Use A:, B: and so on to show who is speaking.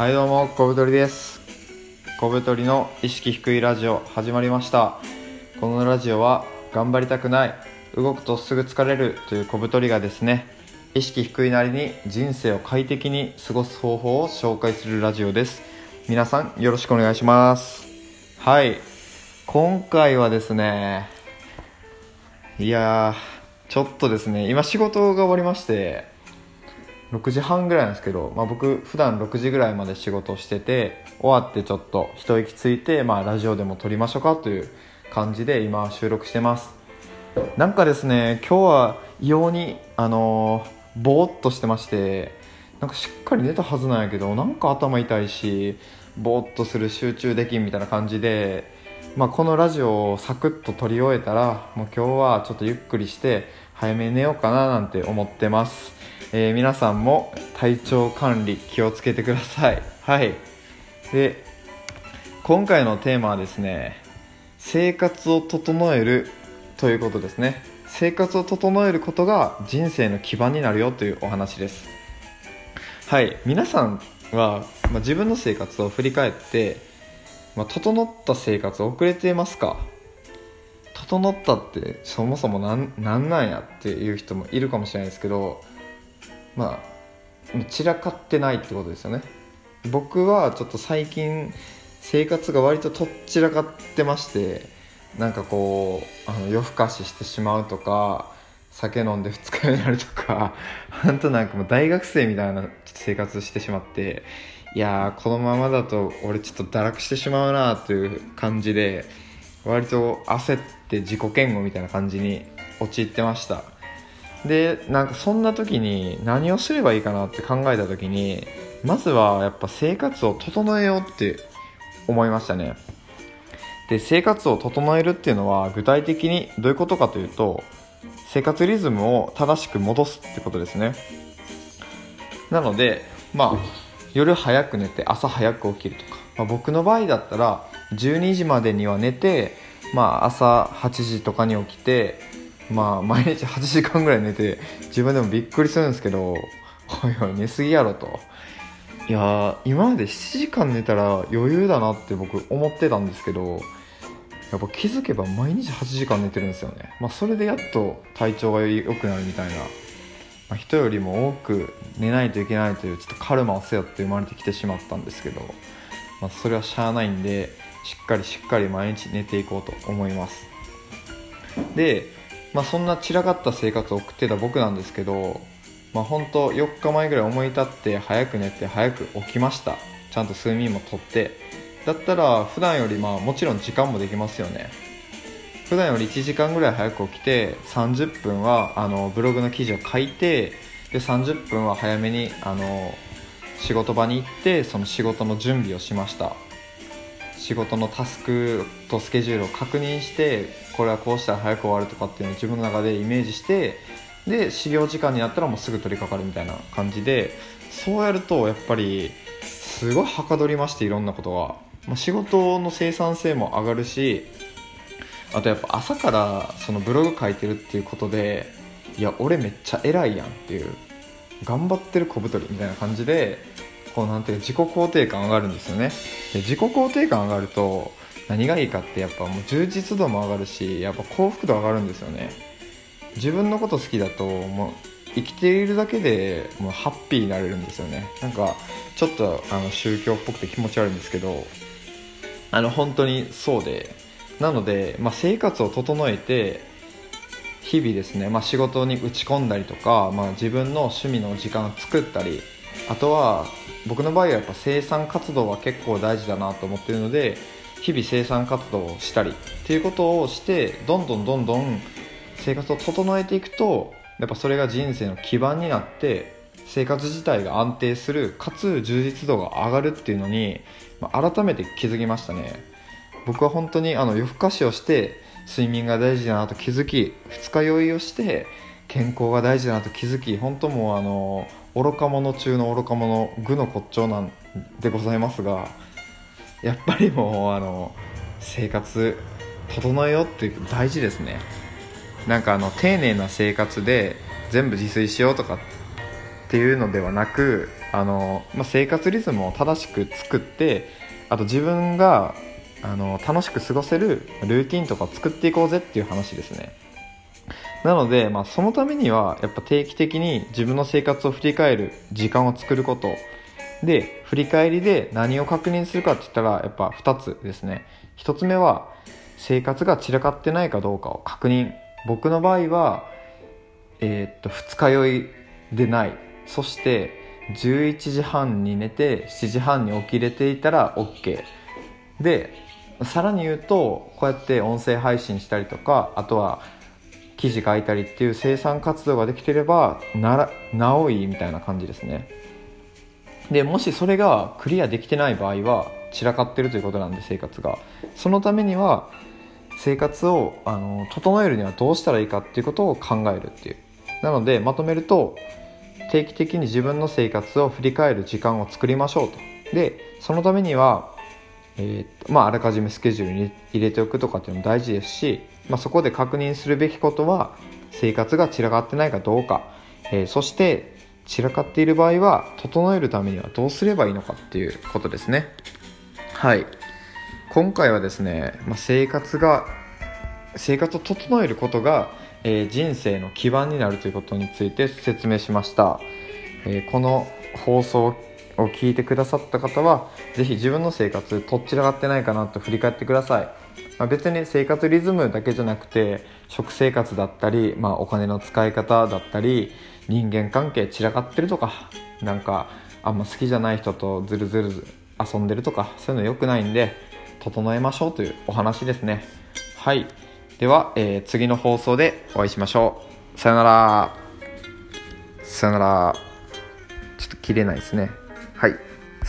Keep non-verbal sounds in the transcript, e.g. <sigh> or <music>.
A: はいどうも小太りです。小太りの意識低いラジオ始まりました。このラジオは頑張りたくない動くとすぐ疲れるという小太りがですね意識低いなりに人生を快適に過ごす方法を紹介するラジオです。皆さんよろしくお願いします。はい今回はですねいやちょっとですね今仕事が終わりまして6時半ぐらいなんですけど、まあ、僕普段6時ぐらいまで仕事してて終わってちょっと一息ついて、まあ、ラジオでも撮りましょうかという感じで今収録してます。なんかですね今日は異様にあのー、ぼーっとしてましてなんかしっかり寝たはずなんやけどなんか頭痛いしぼーっとする集中できんみたいな感じで、まあ、このラジオをサクッと撮り終えたらもう今日はちょっとゆっくりして早め寝ようかななんて思ってます。えー、皆さんも体調管理気をつけてください。はい。で今回のテーマはですね生活を整えるということですね。生活を整えることが人生の基盤になるよというお話です。はい。皆さんは、まあ、自分の生活を振り返って、まあ、整った生活を送れていますか？整ったってそもそも何なんなんやっていう人もいるかもしれないですけどまあ散らかってないってことですよね。僕はちょっと最近生活が割ととっちらかってましてなんかこうあの夜更かししてしまうとか酒飲んで二日酔いになるとか本当 <laughs> なんかもう大学生みたいな生活してしまっていやーこのままだと俺ちょっと堕落してしまうなという感じで割と焦って自己嫌悪みたいな感じに陥ってました。でなんかそんな時に何をすればいいかなって考えた時にまずはやっぱ生活を整えようって思いましたね。で生活を整えるっていうのは具体的にどういうことかというと生活リズムを正しく戻すってことですね。なのでまあ夜早く寝て朝早く起きるとか、まあ、僕の場合だったら12時までには寝て、まあ、朝8時とかに起きてまあ毎日8時間ぐらい寝て自分でもびっくりするんですけどおいおい寝すぎやろと。いや今まで7時間寝たら余裕だなって僕思ってたんですけどやっぱ気づけば毎日8時間寝てるんですよね。まあそれでやっと体調が良くなるみたいな、まあ、人よりも多く寝ないといけないというちょっとカルマを背負って生まれてきてしまったんですけど、まあ、それはしゃあないんでしっかりしっかり毎日寝ていこうと思います。でまあ、そんな散らかった生活を送ってた僕なんですけど、まあ、本当4日前ぐらい思い立って早く寝て早く起きました。ちゃんと睡眠もとってだったら普段よりまあもちろん時間もできますよね。普段より1時間ぐらい早く起きて30分はあのブログの記事を書いてで30分は早めにあの仕事場に行ってその仕事の準備をしました。仕事のタスクとスケジュールを確認してこれはこうしたら早く終わるとかっていうのを自分の中でイメージしてで始業時間になったらもうすぐ取り掛かるみたいな感じでそうやるとやっぱりすごいはかどりましていろんなことが、まあ、仕事の生産性も上がるしあとやっぱ朝からそのブログ書いてるっていうことでいや俺めっちゃ偉いやんっていう頑張ってる小太りみたいな感じでこうなんていう自己肯定感上がるんですよね。で自己肯定感上がると何がいいかってやっぱもう充実度も上がるしやっぱ幸福度上がるんですよね。自分のこと好きだともう生きているだけでもうハッピーになれるんですよね。なんかちょっとあの宗教っぽくて気持ち悪いんですけどあの本当にそうで。なので、まあ、生活を整えて日々ですね、まあ、仕事に打ち込んだりとか、まあ、自分の趣味の時間を作ったりあとは僕の場合はやっぱ生産活動は結構大事だなと思ってるので日々生産活動をしたりっていうことをしてどんどんどんどん生活を整えていくとやっぱそれが人生の基盤になって生活自体が安定するかつ充実度が上がるっていうのに、まあ、改めて気づきましたね。僕は本当にあの夜更かしをして睡眠が大事だなと気づき二日酔いをして健康が大事だなと気づき本当もうあの愚か者中の愚か者愚の骨頂なんでございますがやっぱりもうあの生活整えようって大事ですね。なんかあの丁寧な生活で全部自炊しようとかっていうのではなくあの、まあ、生活リズムを正しく作ってあと自分があの楽しく過ごせるルーティンとか作っていこうぜっていう話ですね。なので、まあ、そのためにはやっぱ定期的に自分の生活を振り返る時間を作ること。で振り返りで何を確認するかって言ったらやっぱ2つですね。1つ目は生活が散らかってないかどうかを確認。僕の場合は、えー、っと二日酔いでない。そして11時半に寝て7時半に起きれていたら OK でさらに言うとこうやって音声配信したりとかあとは記事書いたりっていう生産活動ができてればならなおいいみたいな感じですね。でもしそれがクリアできてない場合は散らかってるということなんで生活が。そのためには生活をあの整えるにはどうしたらいいかっていうことを考えるっていう。なのでまとめると定期的に自分の生活を振り返る時間を作りましょうと。でそのためには、えーまあ、あらかじめスケジュールに入れておくとかっていうのも大事ですし、まあ、そこで確認するべきことは生活が散らかってないかどうか、えー、そして散らかっている場合は整えるためにはどうすればいいのかっていうことですね。はい。今回はですね、まあ、生活が生活を整えることが、えー、人生の基盤になるということについて説明しました、えー、この放送を聞いてくださった方は是非自分の生活とっちらがってないかなと振り返ってください、まあ、別に生活リズムだけじゃなくて食生活だったり、まあ、お金の使い方だったり人間関係散らかってるとかなんかあんま好きじゃない人とずるずる遊んでるとかそういうの良くないんで整えましょうというお話ですね。はい。では、えー、次の放送でお会いしましょう。さよなら。さよなら。ちょっと切れないですね。はい。